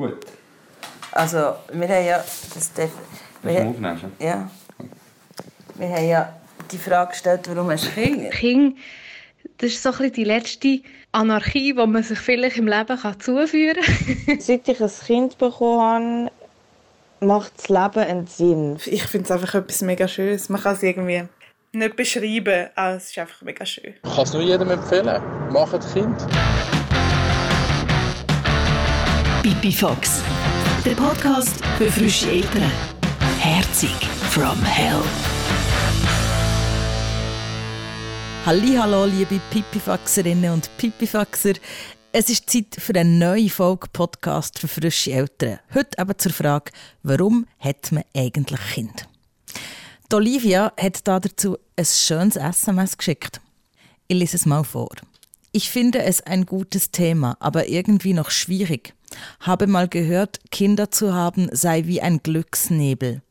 Gut. Also, wir haben ja... Das Def wir haben, aufnehmen? ja. Wir haben ja die Frage gestellt, warum hast du Kinder? Kind, das ist so ein bisschen die letzte Anarchie, die man sich vielleicht im Leben kann zuführen kann. Seit ich ein Kind bekommen habe, macht das Leben einen Sinn. Ich finde es einfach etwas mega Schönes. Man kann es irgendwie nicht beschreiben, aber es ist einfach mega schön. Ich kann es nur jedem empfehlen. Macht Kind. Pipi Fox, der Podcast für frische Eltern. Herzig from Hell. Hallo, liebe Pipifaxerinnen und Pipifaxer. Es ist Zeit für eine neue Folge Podcast für frische Eltern. Heute aber zur Frage, warum hat man eigentlich Kind? Die Olivia hat da dazu ein schönes SMS geschickt. Ich lese es mal vor. Ich finde es ein gutes Thema, aber irgendwie noch schwierig. Habe mal gehört, Kinder zu haben sei wie ein Glücksnebel.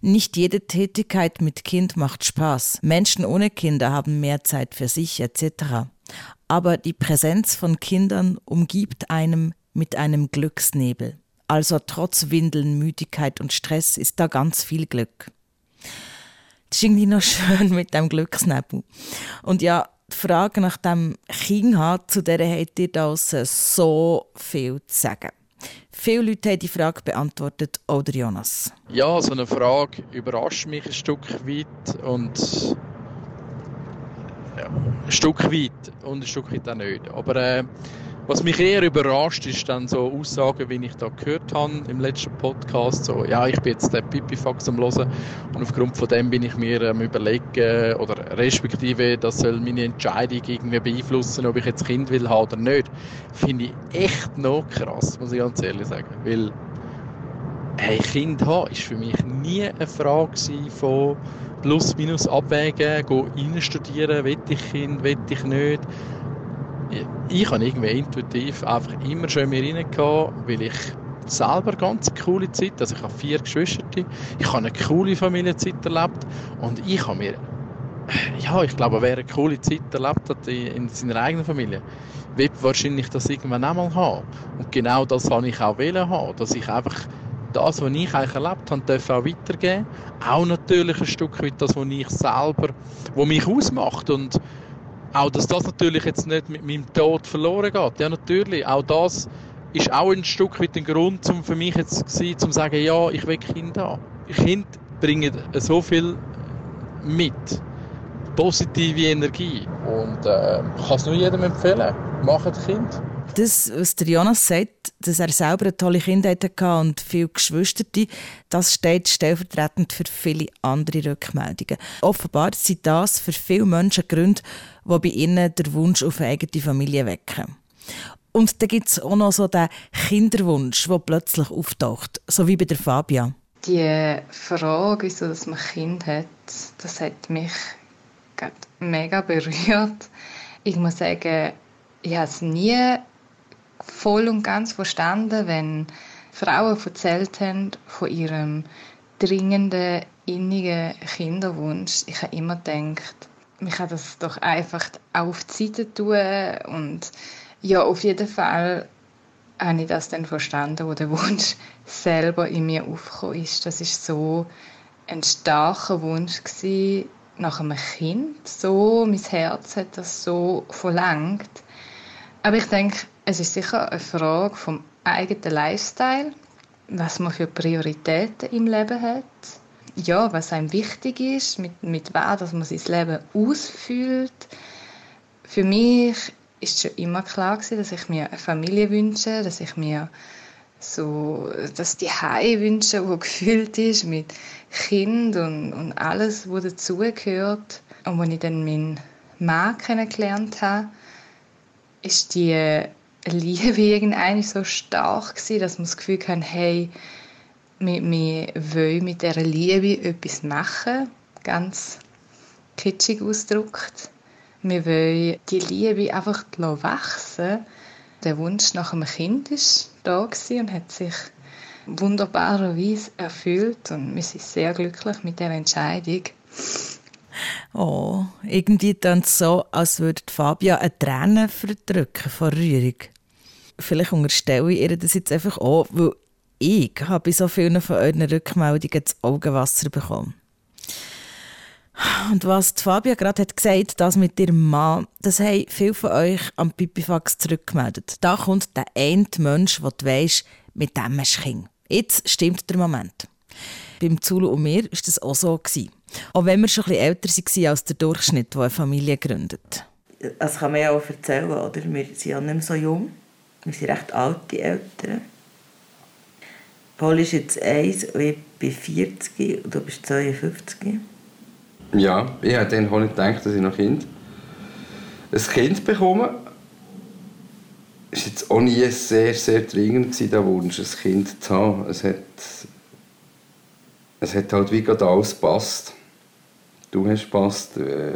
Nicht jede Tätigkeit mit Kind macht Spaß. Menschen ohne Kinder haben mehr Zeit für sich etc. Aber die Präsenz von Kindern umgibt einem mit einem Glücksnebel. Also trotz Windeln, Müdigkeit und Stress ist da ganz viel Glück. Das ist noch schön mit dem Glücksnebel. Und ja, die Frage nach dem Kind hat, zu der habt ihr da draussen so viel zu sagen. Viele Leute haben die Frage beantwortet, auch der Jonas. Ja, so eine Frage überrascht mich ein Stück weit und ja, ein Stück weit und ein Stück weit auch nicht. Aber äh, was mich eher überrascht, ist dann so Aussagen, wie ich da gehört habe im letzten Podcast. So, ja, ich bin jetzt der Pipifax am Hören und aufgrund von dem bin ich mir am überlegen oder respektive, das soll meine Entscheidung irgendwie beeinflussen, ob ich jetzt Kind will haben oder nicht. Finde ich echt noch krass, muss ich ganz ehrlich sagen. Weil hey, Kind haben ist für mich nie eine Frage von plus minus abwägen, go rein studieren, will ich Kind, will ich nicht ich habe irgendwie intuitiv einfach immer schon in mir rein gehabt, weil ich selber ganz coole Zeit, also ich habe vier Geschwister, ich habe eine coole Familienzeit erlebt und ich habe mir, ja, ich glaube, wer eine coole Zeit erlebt hat in seiner eigenen Familie, wird wahrscheinlich das irgendwann einmal haben. Und genau das wollte ich auch wählen haben, dass ich einfach das, was ich eigentlich erlebt habe, darf auch weitergeben. Auch natürlich ein Stück weit das, was ich selber, was mich ausmacht und auch, dass das natürlich jetzt nicht mit meinem Tod verloren geht. Ja, natürlich. Auch das ist auch ein Stück weit ein Grund um für mich jetzt gewesen, zum sagen, ja, ich will Kinder haben. Kinder bringen so viel mit. Positive Energie. Und äh, ich kann es nur jedem empfehlen. Macht Kind. Das, was der Jonas sagt, dass er selber eine tolle Kindheit hatte und viele Geschwister, das steht stellvertretend für viele andere Rückmeldungen. Offenbar sind das für viele Menschen Gründe, die bei ihnen den Wunsch auf eine eigene Familie wecken. Und dann gibt es auch noch so den Kinderwunsch, der plötzlich auftaucht, so wie bei der Fabia. Die Frage, wieso dass man Kind hat, das hat mich mega berührt. Ich muss sagen, ich habe es nie voll und ganz verstanden, wenn Frauen erzählt haben von ihrem dringenden, innigen Kinderwunsch. Ich habe immer gedacht, man kann das doch einfach auf die Seite tun und ja, auf jeden Fall habe ich das dann verstanden, wo der Wunsch selber in mir aufgekommen ist. Das ist so ein starker Wunsch gewesen, nach einem Kind. So, mein Herz hat das so verlangt. Aber ich denke, es ist sicher eine Frage vom eigenen Lifestyle, was man für Prioritäten im Leben hat. Ja, was einem wichtig ist, mit, mit was dass man sein Leben ausfüllt. Für mich ist schon immer klar gewesen, dass ich mir eine Familie wünsche, dass ich mir so, dass die Hai wünsche, wo gefüllt ist mit Kind und, und alles, was dazugehört. Und als ich dann meinen Mann kennengelernt habe, ist die Liebe irgendeine so stark gewesen, dass man das Gefühl hatte, hey, wir, wir wollen mit dieser Liebe etwas machen, ganz kitschig ausgedrückt. Wir wollen die Liebe einfach wachsen Der Wunsch nach einem Kind war da und hat sich wunderbarerweise erfüllt und wir sind sehr glücklich mit der Entscheidung. Oh, irgendwie dann so, als würde Fabia eine Träne verdrücken vor Rührung. vielleicht unterstelle ich ihr das jetzt einfach auch, weil ich habe bei so vielen von euren Rückmeldungen das Augenwasser bekommen. Und was Fabia gerade hat gesagt, das mit ihrem Mann, das haben viele von euch am Pipifax zurückgemeldet. Da kommt der eine Mensch, der du weisst, mit dem hast du. Jetzt stimmt der Moment. Beim Zulu und mir war das auch so. Auch wenn wir schon ein älter waren als der Durchschnitt, der eine Familie gründet. Das kann man ja auch erzählen, oder? Wir sind ja nicht mehr so jung. Wir sind recht alte Eltern. Paul ist jetzt 1 und ich bin 40 und du bist 52. Ja, ich habe dann nicht gedacht, dass ich noch Kind, ein Kind bekomme. Es war jetzt auch nie sehr, sehr dringend, der Wunsch, ein Kind zu haben. Es hat, es hat halt wie gerade alles gepasst. Du hast gepasst, äh,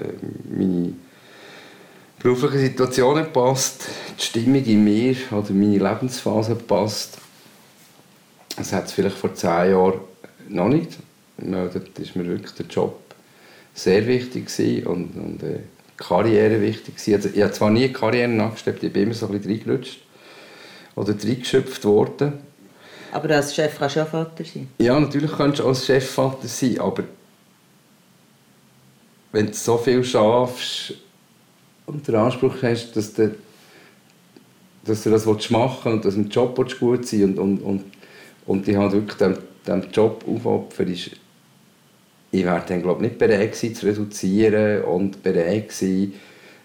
meine berufliche Situation hat gepasst, die Stimmung in mir oder meine Lebensphase hat gepasst. Das hat es vielleicht vor zehn Jahren noch nicht. Ja, das ist mir wirklich der Job sehr wichtig gewesen und, und äh, Karriere wichtig gewesen. Also, ich habe zwar nie Karriere nachgestrebt, ich bin immer so ein bisschen reingerutscht oder reingeschöpft worden. Aber als Chef kannst du auch Vater sein? Ja, natürlich kannst du als Chefvater sein, aber wenn du so viel schaffst und den Anspruch hast, dass du, dass du das machen willst und dass im Job gut sein und, und, und, und ich habe wirklich dem, dem Job aufopfern, ist ich wäre dann glaube nicht bereit gewesen, zu reduzieren und bereit gewesen,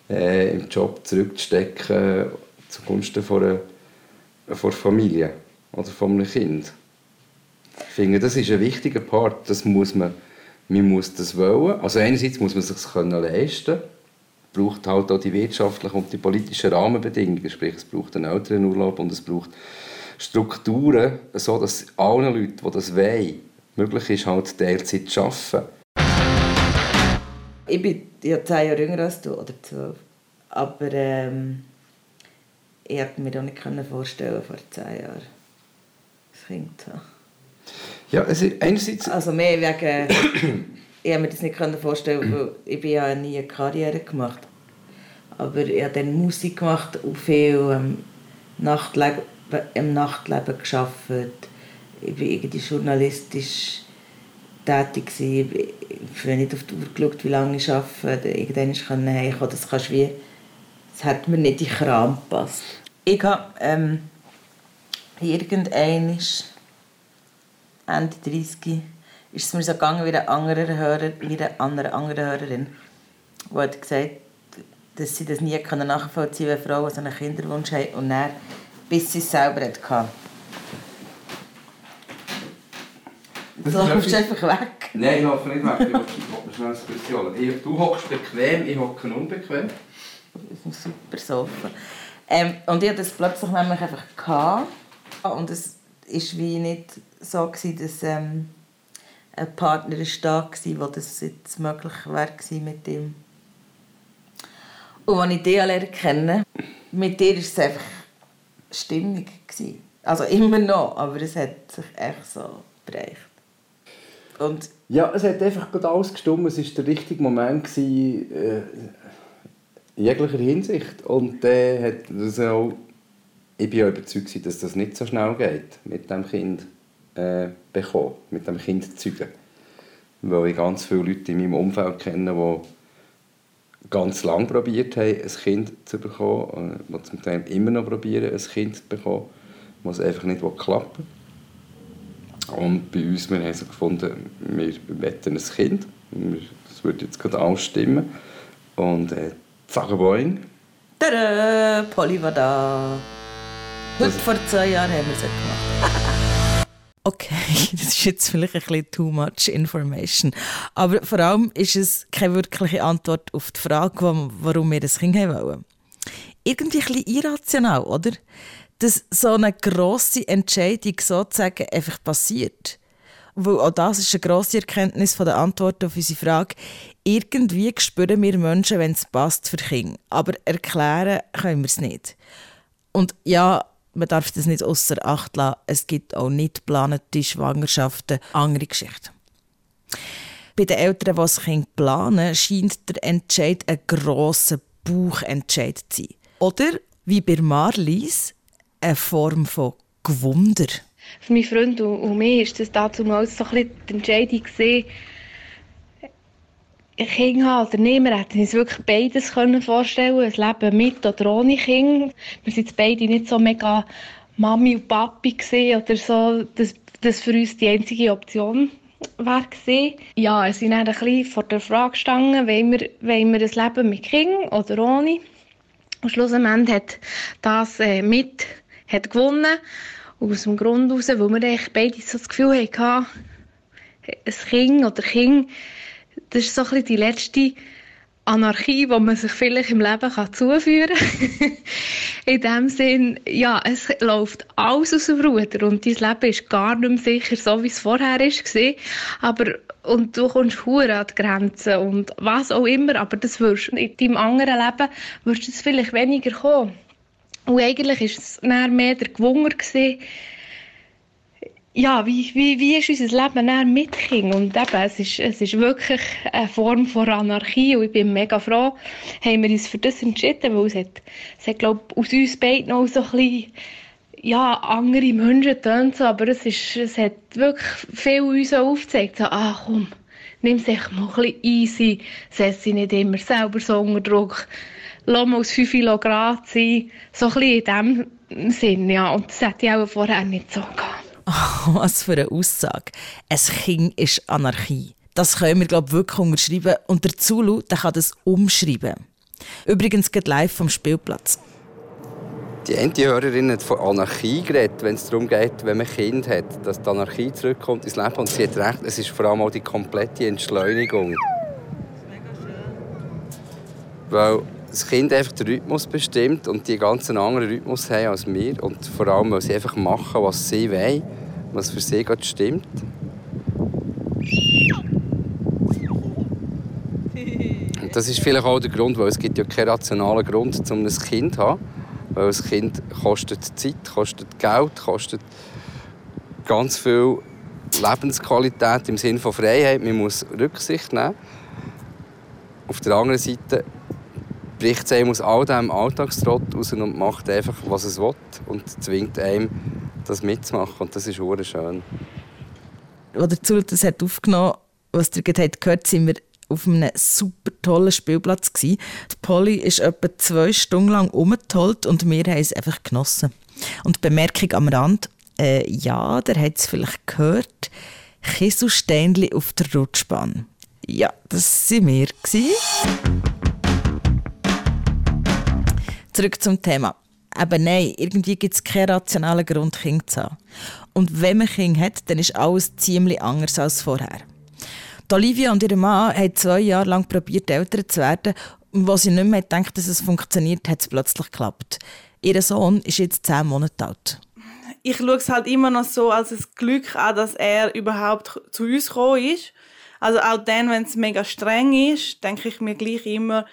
äh, im Job zurückzustecken zugunsten von einer, von einer Familie oder von einem Kind. Ich finde, das ist ein wichtiger Part. Das muss man, man muss das wollen. Also einerseits muss man es sich leisten können. Es braucht halt auch die wirtschaftlichen und die politischen Rahmenbedingungen. Sprich, es braucht einen Elternurlaub und es braucht Strukturen, so dass allen Leuten, die das wollen, möglich ist, halt Teilzeit zu arbeiten. Ich bin ja zehn Jahre jünger als du, oder zwölf. Aber ähm, ich hätte mir auch nicht vorstellen vor zehn Jahren, das Kind zu haben. Ja, also einerseits... Also mehr wegen... ich habe mir das nicht vorstellen weil ich ja nie eine Karriere gemacht. Aber ich habe dann Musik gemacht und viel ähm, Nachtleben, im Nachtleben gearbeitet ich war irgendwie journalistisch tätig. Gewesen. Ich habe nicht auf die Uhr geschaut, wie lange ich arbeite. Irgendwann konnte ich heimkommen. Das, kannst wie, das hat mir nicht in den Kram gepasst. Ich habe ähm, irgendwann Ende 30 ist es mir so gegangen wie eine andere, Hörer, wie eine andere, andere Hörerin, die hat gesagt dass sie das nie nachvollziehen können, wenn Frauen so einen Kinderwunsch haben und dann, bis sie es selber hatten. Du läufst einfach weg. Nein, ich laufe nicht weg. Ich hocke schnell Diskussion. Du hockst bequem, ich hocke unbequem. Das ist ein super Sofa. Ähm, und ich hatte das plötzlich nämlich einfach. Gehabt. Und es war wie nicht so, gewesen, dass ähm, ein Partner da war, wo das jetzt möglich wäre mit ihm. Und als ich dich lernen kenne, mit dir war es einfach stimmig. Gewesen. Also immer noch, aber es hat sich echt so bereicht. Und ja, es hat einfach gerade alles gestimmt. Es war der richtige Moment gewesen, äh, in jeglicher Hinsicht. Und äh, hat das auch, ich bin auch überzeugt, dass das nicht so schnell geht, mit dem Kind äh, bekommen, mit dem Kind zeugen. Weil ich ganz viele Leute in meinem Umfeld kenne, die ganz lange probiert haben, ein Kind zu bekommen, äh, die zum Teil immer noch probieren, ein Kind zu bekommen, was einfach nicht klappen. Und bei uns, wir haben so gefunden, wir wetten ein Kind. Das würde jetzt gerade alles stimmen. Und äh, zack. Tada, Polly war da. Heute vor zwei Jahren haben wir es gemacht. okay, das ist jetzt vielleicht ein bisschen too much information. Aber vor allem ist es keine wirkliche Antwort auf die Frage, warum wir das Kind haben wollen. Irgendwie ein bisschen irrational, oder? dass so eine grosse Entscheidung sozusagen einfach passiert. Weil auch das ist eine grosse Erkenntnis von der Antwort auf unsere Frage. Irgendwie spüren wir Menschen, wenn es passt für Kinder. Aber erklären können wir es nicht. Und ja, man darf das nicht außer Acht lassen. Es gibt auch nicht geplante Schwangerschaften, andere Geschichten. Bei den Eltern, die das Kind planen, scheint der Entscheid ein grosser Bauchentscheid zu sein. Oder, wie bei Marlies, eine Form von Gewunder. Für meinen Freund und, mich ist das dazu mal so ein bisschen die Entscheidung gewesen, ein Kind haben oder nicht. Wir hätten uns wirklich beides können ein Leben mit oder ohne Kind. Wir sind beide nicht so mega Mami und Papi oder so, dass das für uns die einzige Option war. Ja, wir sind dann ein bisschen vor der Frage gestanden, wollen wir, wollen wir ein Leben mit Kind oder ohne? Und schlussendlich hat das äh, mit hat gewonnen. Aus dem Grund heraus, weil wir beide so das Gefühl hatten, ein Kind oder Kind das ist so ein die letzte Anarchie, die man sich vielleicht im Leben kann zuführen kann. In dem Sinn, ja, es läuft alles aus dem Ruder und dein Leben ist gar nicht mehr sicher, so wie es vorher war. Aber, und du kommst hure an die Grenzen und was auch immer, aber das wirst, in deinem anderen Leben wirst du es vielleicht weniger kommen. Und eigentlich war es mehr der Gewunger, gewesen, ja, wie, wie, wie ist unser Leben dann mit Kindern? Und eben, es ist, es ist wirklich eine Form von Anarchie und ich bin mega froh, haben wir uns für das entschieden, weil es hat, es hat glaube aus uns beiden auch so ein bisschen, ja, andere Menschen tönt so, aber es, ist, es hat wirklich viel uns aufgezeigt, so, ah komm, nimm es echt mal ein bisschen easy, setz dich nicht immer selber so unter Druck, lass mal aus 5 Grad sein, so ein bisschen in dem Sinn, ja, und das hätte ich auch vorher nicht so gehabt. Was für eine Aussage. Ein Kind ist Anarchie. Das können wir, glaube ich, wirklich unterschreiben. Und der Zulu der kann das umschreiben. Übrigens geht live vom Spielplatz. Die eine Hörerin hat von Anarchie geredet, wenn es darum geht, wenn man Kind hat, dass die Anarchie zurückkommt ins Leben. Und sie hat recht, es ist vor allem auch die komplette Entschleunigung. Weil das Kind einfach den Rhythmus bestimmt und die ganz einen anderen Rhythmus haben als wir. Und vor allem, weil sie einfach machen, was sie wollen, was für sie gerade stimmt. Und das ist vielleicht auch der Grund, weil es gibt ja keinen rationalen Grund, um ein Kind zu haben. Weil ein Kind kostet Zeit, kostet Geld, kostet ganz viel Lebensqualität im Sinne von Freiheit. Man muss Rücksicht nehmen. Auf der anderen Seite bricht es einem aus all diesem Alltagstrott raus und macht einfach, was es will und zwingt einem, das mitzumachen. Und das ist sehr schön. Als der Zulu das hat aufgenommen was ihr gerade gehört sind wir auf einem super tollen Spielplatz. Gewesen. Die Polly ist etwa zwei Stunden lang umgetollt und wir haben es einfach genossen. Und Bemerkung am Rand, äh, ja, der hat es vielleicht gehört, Kieselsteinchen auf der Rutschbahn. Ja, das waren wir. Gewesen. Zurück zum Thema. Aber nein, irgendwie gibt es keinen rationalen Grund, Kinder zu haben. Und wenn man Kinder hat, dann ist alles ziemlich anders als vorher. Die Olivia und ihr Mann haben zwei Jahre lang probiert, Eltern zu werden. Und als sie nicht mehr gedacht dass es funktioniert, hat es plötzlich geklappt. Ihr Sohn ist jetzt zehn Monate alt. Ich schaue es halt immer noch so als ein Glück an, dass er überhaupt zu uns gekommen ist. Also auch dann, wenn es mega streng ist, denke ich mir gleich immer,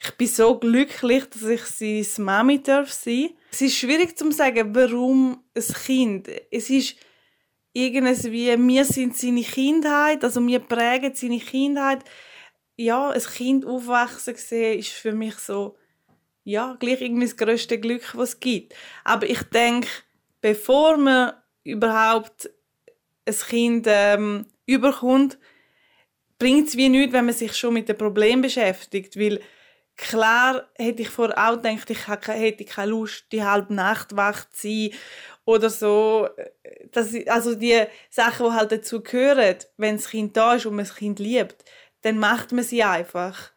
ich bin so glücklich, dass ich sein Mami darf sein. Es ist schwierig zu sagen, warum ein Kind. Es ist irgendwas wie, wir sind seine Kindheit, also wir prägen seine Kindheit. Ja, ein Kind aufwachsen sehen, ist für mich so, ja, gleich irgendwie das grösste Glück, was es gibt. Aber ich denke, bevor man überhaupt ein Kind ähm, überkommt, bringt es wie nichts, wenn man sich schon mit dem Problem beschäftigt, weil Klar hätte ich vorher auch gedacht, ich hätte keine Lust, die halbe Nacht wach zu sein oder so. Das, also die Sachen, die halt dazu gehören, wenn das Kind da ist und man das Kind liebt, dann macht man sie einfach.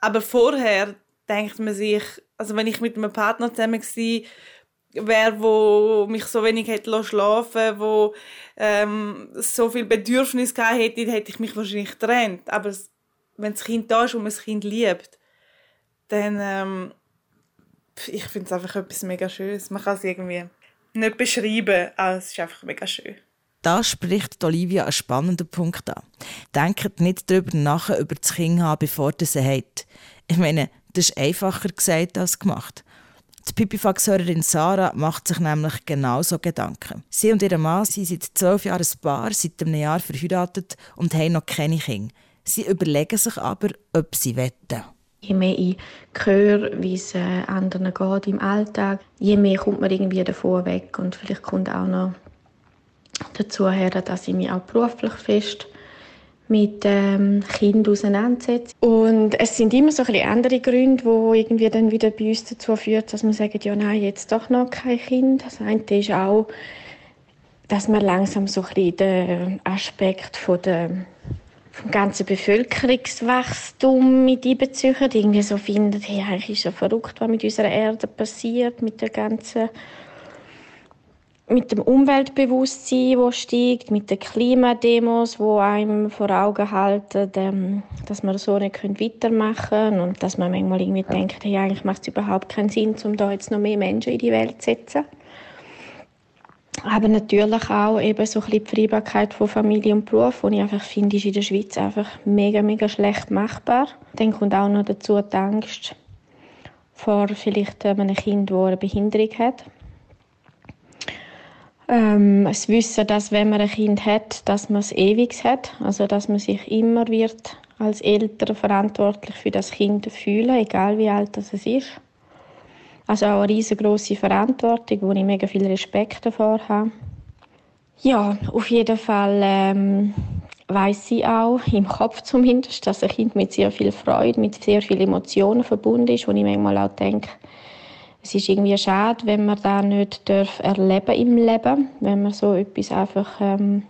Aber vorher denkt man sich, also wenn ich mit einem Partner zusammen war, wer wo mich so wenig hätte schlafen wo ähm, so viel Bedürfnis gehabt hätte, hätte ich mich wahrscheinlich getrennt. Aber wenn das Kind da ist und man das Kind liebt, dann ähm, ich finde es einfach etwas mega Schönes. Man kann es irgendwie nicht beschreiben, aber es ist einfach mega schön. Da spricht Olivia einen spannenden Punkt an. Denkt nicht darüber nach, über das Kind haben, bevor ihr sie habt. Ich meine, das ist einfacher gesagt als gemacht. Die Pipifax-Hörerin Sarah macht sich nämlich genauso Gedanken. Sie und ihr Mann sind seit zwölf Jahren ein Paar, seit einem Jahr verheiratet und haben noch keine Kinder. Sie überlegen sich aber, ob sie wetten. Je mehr ich höre, wie es äh, anderen geht im Alltag, je mehr kommt man irgendwie davon weg. Und vielleicht kommt auch noch dazu her, dass ich mich auch beruflich fest mit ähm, Kindern auseinandersetze. Und es sind immer so ein andere Gründe, die irgendwie dann wieder bei uns dazu führen, dass man sagt, ja nein, jetzt doch noch kein Kind. Das eine ist auch, dass man langsam so ein den Aspekt von der vom ganzen Bevölkerungswachstum mit einbeziehen. Irgendwie so findet, hey, eigentlich ist ja verrückt, was mit unserer Erde passiert, mit der ganzen mit dem Umweltbewusstsein, das steigt, mit den Klimademos, wo einem vor Augen halten, ähm, dass wir so nicht weitermachen können und dass man manchmal irgendwie denkt, hey, eigentlich macht es überhaupt keinen Sinn, um da jetzt noch mehr Menschen in die Welt zu setzen. Aber natürlich auch eben so ein bisschen die Vereinbarkeit von Familie und Beruf, die ich einfach finde, ist in der Schweiz einfach mega, mega schlecht machbar. Dann kommt auch noch dazu die Angst vor vielleicht einem Kind, das eine Behinderung hat. Ähm, das Wissen, dass wenn man ein Kind hat, dass man es ewig hat, also dass man sich immer wird als Eltern verantwortlich für das Kind fühlen, egal wie alt es ist. Also auch eine riesengroße Verantwortung, wo ich mega viel Respekt davor habe. Ja, auf jeden Fall ähm, weiß ich auch, im Kopf zumindest, dass ein Kind mit sehr viel Freude, mit sehr vielen Emotionen verbunden ist, wo ich manchmal auch denke, es ist irgendwie schade, wenn man das nicht darf erleben im Leben, wenn man so etwas einfach ähm,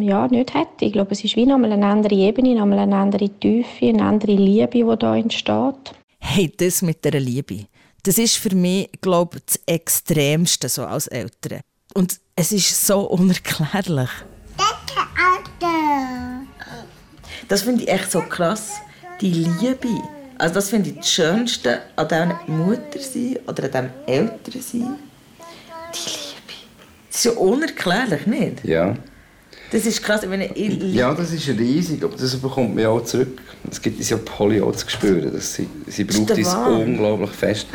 ja, nicht hat. Ich glaube, es ist wie nochmal eine andere Ebene, nochmal eine andere Tiefe, eine andere Liebe, die da entsteht. Hey, das mit der Liebe, das ist für mich, glaube ich, das Extremste so als Eltern. Und es ist so unerklärlich. Das finde ich echt so krass. Die Liebe also das finde ich das Schönste an diesem Mutter sein oder an diesem Eltern sein. Die Liebe. Das ist ja unerklärlich, nicht? Ja. Das ist krass. Wenn ich, ja, das ist riesig, aber das bekommt mir auch zurück. Es gibt uns ja Polly auch zu spüren. Dass sie, sie braucht es unglaublich fest.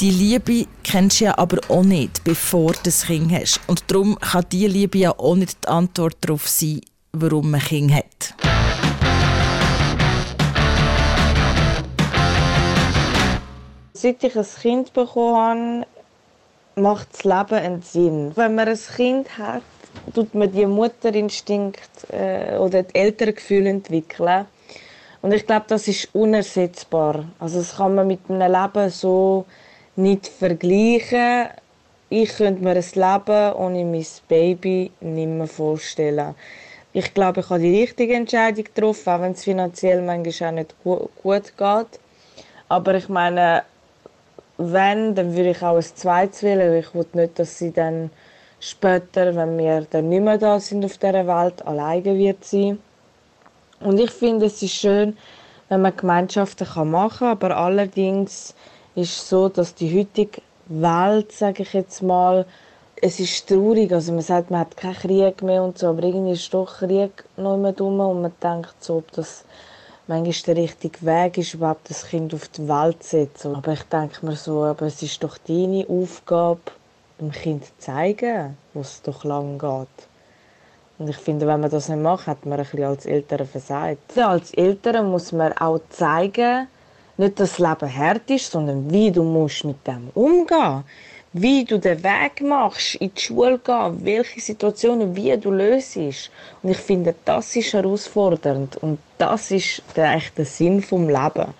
Die Liebe kennst du ja aber auch nicht, bevor du ein Kind hast. Und darum kann diese Liebe ja auch nicht die Antwort darauf sein, warum man ein Kind hat. Seit ich ein Kind bekommen habe, macht das Leben einen Sinn. Wenn man ein Kind hat, tut man die Mutterinstinkt äh, oder die Elterngefühle entwickeln. Und ich glaube, das ist unersetzbar. Also das kann man mit einem Leben so nicht vergleichen. Ich könnte mir ein Leben ohne mein Baby nicht mehr vorstellen. Ich glaube, ich habe die richtige Entscheidung getroffen, auch wenn es finanziell manchmal auch nicht gut geht. Aber ich meine, wenn, dann würde ich auch ein zweites wählen, ich will nicht, dass sie dann später, wenn wir dann nicht mehr da sind auf dieser Welt, alleine wird sein. Und ich finde, es ist schön, wenn man Gemeinschaften machen kann, aber allerdings ist es so, dass die heutige Welt, sage ich jetzt mal, es ist traurig, also man sagt, man hat keinen Krieg mehr und so, aber irgendwie ist doch Krieg noch immer dumm und man denkt so, ob das manchmal der richtige Weg ist, überhaupt das Kind auf die Welt zu setzen. Aber ich denke mir so, aber es ist doch deine Aufgabe, dem Kind zu zeigen, wo es doch lang geht. Und ich finde, wenn man das nicht macht, hat man ein bisschen als Eltern versagt. Als Eltern muss man auch zeigen, nicht, dass das Leben hart ist, sondern wie du musst mit dem umgehen musst wie du den Weg machst, in die Schule gehen, welche Situationen, wie du löst. Und ich finde, das ist herausfordernd und das ist der echte Sinn vom Leben.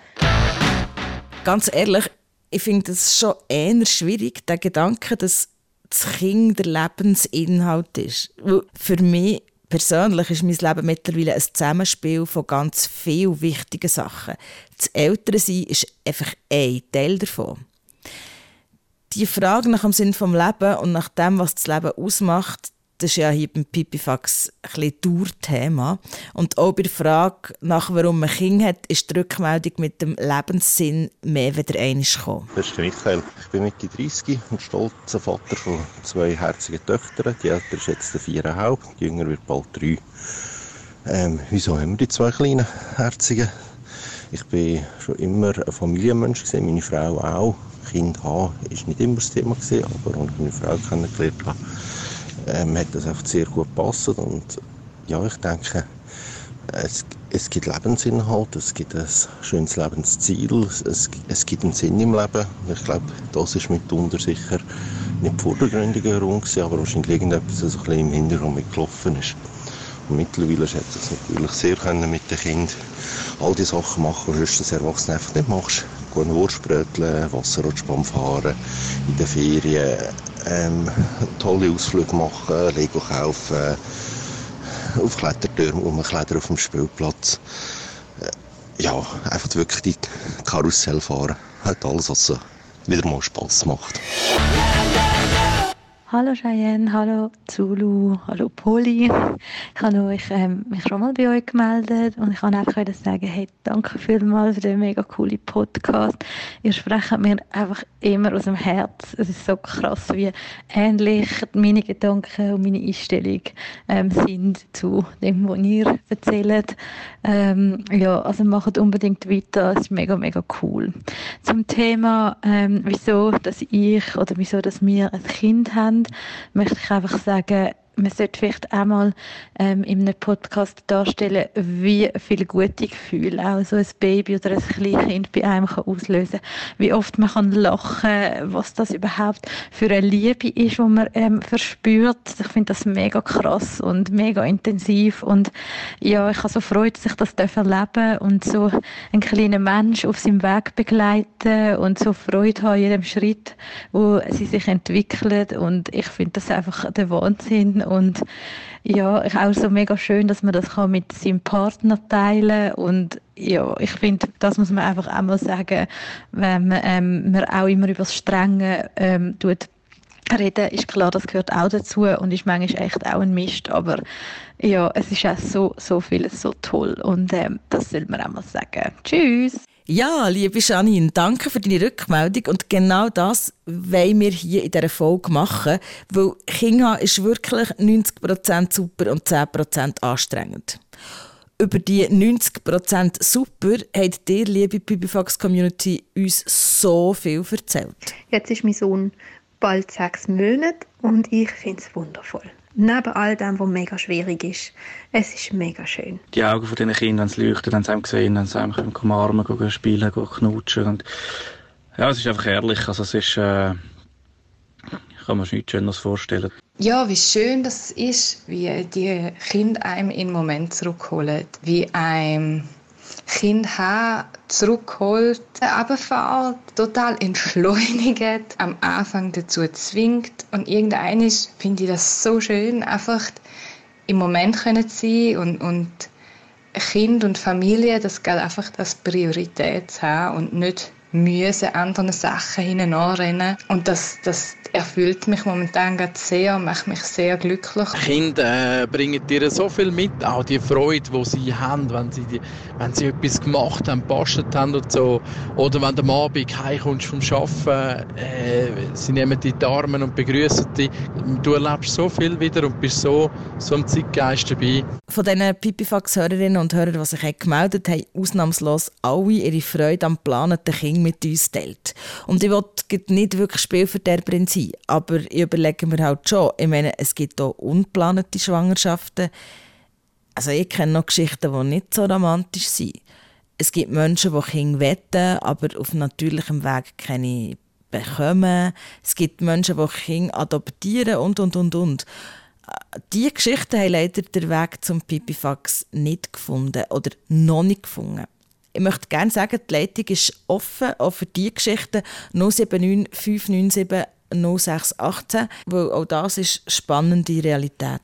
Ganz ehrlich, ich finde es schon eher schwierig, der Gedanke, dass das Kind der Lebensinhalt ist. Für mich persönlich ist mein Leben mittlerweile ein Zusammenspiel von ganz vielen wichtigen Sachen. Das Ältersein ist einfach ein Teil davon die Frage nach dem Sinn vom Leben und nach dem, was das Leben ausmacht, das ist ja hier beim Pipifax ein Dauerthema. Und auch bei der Frage nach, warum man Kind hat, ist die Rückmeldung mit dem Lebenssinn mehr wieder einmal gekommen. Das Michael. Ich bin Mitte 30 und stolzer Vater von zwei herzigen Töchtern. Die ältere ist jetzt viereinhalb, die jüngere wird bald drei. Ähm, wieso haben wir die zwei kleinen herzigen? Ich bin schon immer ein Familienmensch, meine Frau auch. Kind haben, ist nicht immer das Thema gewesen, aber als ich meine Frau kennengelernt habe, ähm, hat das einfach sehr gut gepasst und ja, ich denke, es, es gibt Lebensinhalt, es gibt ein schönes Lebensziel, es, es gibt einen Sinn im Leben. Ich glaube, das ist mitunter sicher nicht vordergründiger herum gewesen, aber wahrscheinlich irgendetwas, das ein bisschen im Hintergrund mitgelaufen ist. Mittlerweile schätze ich es natürlich sehr können mit den Kindern all die Sachen machen, die höchstens Erwachsene einfach nicht machst. Gehen Wurstbröteln, Wasserrutschbahn fahren, in den Ferien ähm, tolle Ausflüge machen, Lego kaufen, auf Klettertürmen rumklettern auf dem Spielplatz. Äh, ja, einfach wirklich die Karussell fahren. Halt alles, was so wieder mal Spass macht. Hallo Cheyenne, hallo Zulu, hallo Poli. Ich habe euch, ähm, mich schon mal bei euch gemeldet und ich kann einfach sagen, hey, danke vielmals für den mega coolen Podcast. Ihr sprecht mir einfach immer aus dem Herz. Es ist so krass, wie ähnlich meine Gedanken und meine Einstellung ähm, sind zu dem, was ihr erzählt. Ähm, ja, also macht unbedingt weiter, es ist mega, mega cool. Zum Thema, ähm, wieso, dass ich oder wieso, dass wir ein Kind haben, möchte ich einfach sagen, man sollte vielleicht einmal ähm, in einem Podcast darstellen, wie viele gute Gefühle auch so ein Baby oder ein Kleinkind bei einem kann auslösen Wie oft man kann lachen was das überhaupt für eine Liebe ist, die man ähm, verspürt. Ich finde das mega krass und mega intensiv und ja, ich habe so Freude, dass ich das erleben darf und so einen kleinen Mensch auf seinem Weg begleiten und so Freude haben in jedem Schritt, wo sie sich entwickelt und ich finde das einfach der Wahnsinn und ja, ich auch so mega schön, dass man das kann mit seinem Partner teilen und ja, ich finde, das muss man einfach auch mal sagen, wenn man, ähm, man auch immer über das Strenge ähm, tut reden, ist klar, das gehört auch dazu und ist manchmal echt auch ein Mist, aber ja, es ist auch so, so vieles so toll und ähm, das soll man auch mal sagen. Tschüss! Ja, liebe Janine, danke für deine Rückmeldung. Und genau das wollen wir hier in dieser Folge machen, weil Kinga ist wirklich 90% super und 10% anstrengend. Über die 90% super hat dir, liebe Pipifax Community, uns so viel erzählt. Jetzt ist mein Sohn bald sechs Monate und ich finde es wundervoll neben all dem, was mega schwierig ist. Es ist mega schön. Die Augen von diesen Kindern, wenn sie leuchten, wenn sie einem sehen, wenn sie einem umarmen können, spielen, knutschen. Und ja, es ist einfach ehrlich. Also es ist, äh, ich kann mir nichts Schöneres vorstellen. Ja, wie schön das ist, wie die Kinder einem in Moment zurückholen, wie einem Kind haben, zurückholt, runterfährt, total entschleunigt, am Anfang dazu zwingt. Und irgendeines finde ich das so schön, einfach im Moment können sein und, und Kind und Familie, das geht einfach das Priorität zu haben und nicht müssen anderen Sachen hinten anrennen. Und das, das erfüllt mich momentan gerade sehr, macht mich sehr glücklich. Kinder äh, bringen dir so viel mit, auch die Freude, die sie haben, wenn sie, die, wenn sie etwas gemacht haben, gebastelt haben und so. Oder wenn du am Abend heimkommst vom Arbeiten, äh, sie nehmen dich in die Arme und begrüßen dich. Du erlebst so viel wieder und bist so, so im Zeitgeist dabei. Von diesen Pipifax-Hörerinnen und Hörern, die sich gemeldet haben, ausnahmslos alle ihre Freude am geplanten Kind mit uns teilt. Und ich will nicht wirklich Spielverderberin sein, aber ich überlege mir halt schon, ich meine, es gibt auch ungeplante Schwangerschaften. Also ich kenne noch Geschichten, die nicht so romantisch sind. Es gibt Menschen, die Kinder wetten, aber auf natürlichem Weg keine bekommen. Es gibt Menschen, die Kinder adoptieren und, und, und, und. Diese Geschichten haben leider den Weg zum Pipifax nicht gefunden oder noch nicht gefunden. Ich möchte gerne sagen, die Leitung ist offen, auch für diese Geschichten 079 597 0618, weil auch das ist spannende Realität.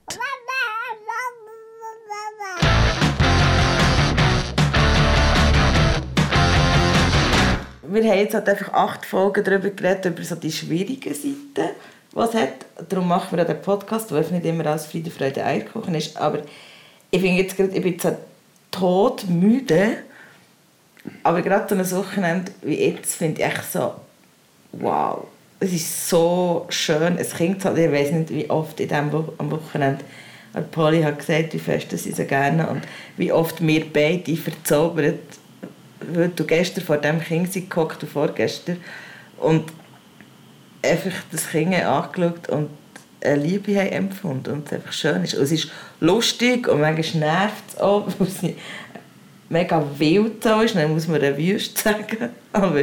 Wir haben jetzt halt einfach acht Folgen darüber geredet, über so die schwierigen Seiten, die es hat. Darum machen wir auch den Podcast, der nicht immer als Friede, Freude, Eierkuchen ist. Aber ich finde jetzt gerade, ich bin jetzt todmüde aber gerade so ein Wochenende wie jetzt finde ich echt so, wow, es ist so schön, es klingt halt, ich weiß nicht, wie oft in diesem Wo am Wochenende und Polly hat gesagt, wie fest sie so gerne und wie oft wir beide verzaubert, weil du gestern vor dem Kind gekocht und vorgestern und einfach das Kind angeschaut und eine Liebe haben empfunden und es einfach schön ist. Und es ist lustig und manchmal nervt es auch, weil sie mega wild so ist, dann muss man eine Wüste sagen, aber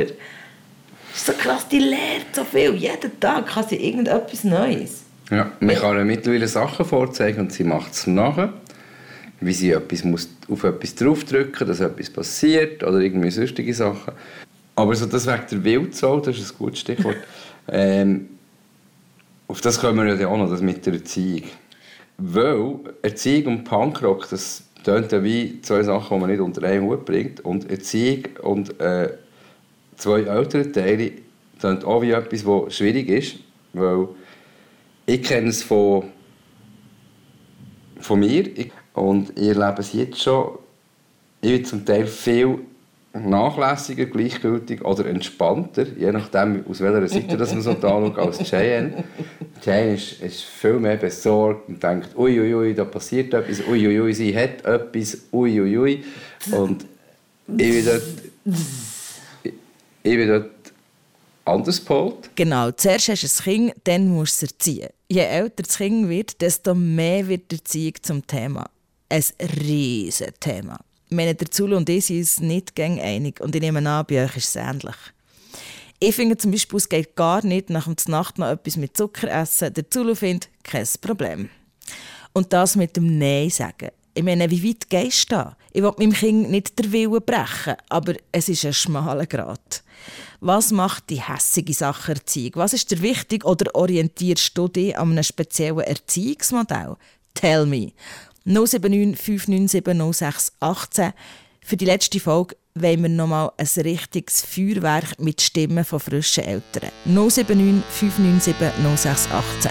ist so krass, die lernt so viel, jeden Tag kann sie irgendetwas Neues. Ja, man kann ihr mittlerweile Sachen vorzeigen und sie macht es nachher. Wie sie etwas muss auf etwas draufdrücken dass etwas passiert oder irgendwie sonstige Sachen. Aber so das wegen der Wildsau, das ist ein gutes Stichwort. ähm, auf das kommen wir ja auch noch, das mit der Erziehung. Weil Erziehung und Punkrock, das tönt ja wie zwei Sachen, die man nicht unter einen Hut bringt. Und Erziehung und äh, zwei ältere Teile tönt auch wie etwas, was schwierig ist. Weil ich kenne es von, von mir und ich erlebe es jetzt schon. Ich bin zum Teil viel nachlässiger, gleichgültig oder entspannter, je nachdem, aus welcher Seite das man so anschaut, als Cheyenne. Cheyenne ist, ist viel mehr besorgt und denkt, uiuiui, ui, da passiert etwas, uiuiui, ui, sie hat etwas, uiuiui. Ui. Und ich dort, ich, ich bin dort anders gepolt. Genau, zuerst hast du ein Kind, dann musst du es erziehen. Je älter das Kind wird, desto mehr wird die Erziehung zum Thema. Ein riesiges Thema. Meine, der Zulu und ich sind uns nicht einig und ich nehme an, bei euch ist es ähnlich. Ich finde zum Beispiel, es geht gar nicht nach dem Nacht noch etwas mit Zucker essen. Der Zulu findet, kein Problem. Und das mit dem Nein sagen. Ich meine, wie weit gehst du da? Ich will meinem Kind nicht der Willen brechen, aber es ist ein schmaler Grad. Was macht die hässige Sache Erziehung? Was ist dir wichtig oder orientierst du dich an einem speziellen Erziehungsmodell? Tell me. 079 597 06 18. Für die letzte Folge wollen wir nochmal ein richtiges Feuerwerk mit Stimmen von frischen Eltern. 079 597 06 18.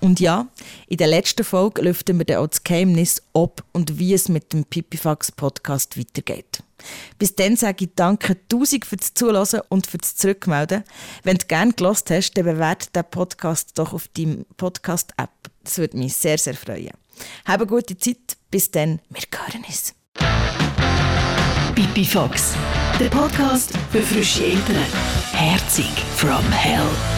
Und ja, in der letzten Folge lüften wir dann auch das Geheimnis, ob und wie es mit dem Pipifax Podcast weitergeht. Bis dann sage ich danke tausend fürs Zuhören und fürs Zurückmelden. Wenn du gerne gelost hast, dann bewerte den Podcast doch auf deinem Podcast-App. Das würde mich sehr, sehr freuen. Habe eine gute Zeit. Bis dann. Wir hören uns. Pipifax, der Podcast für frische Eltern. Herzig from Hell.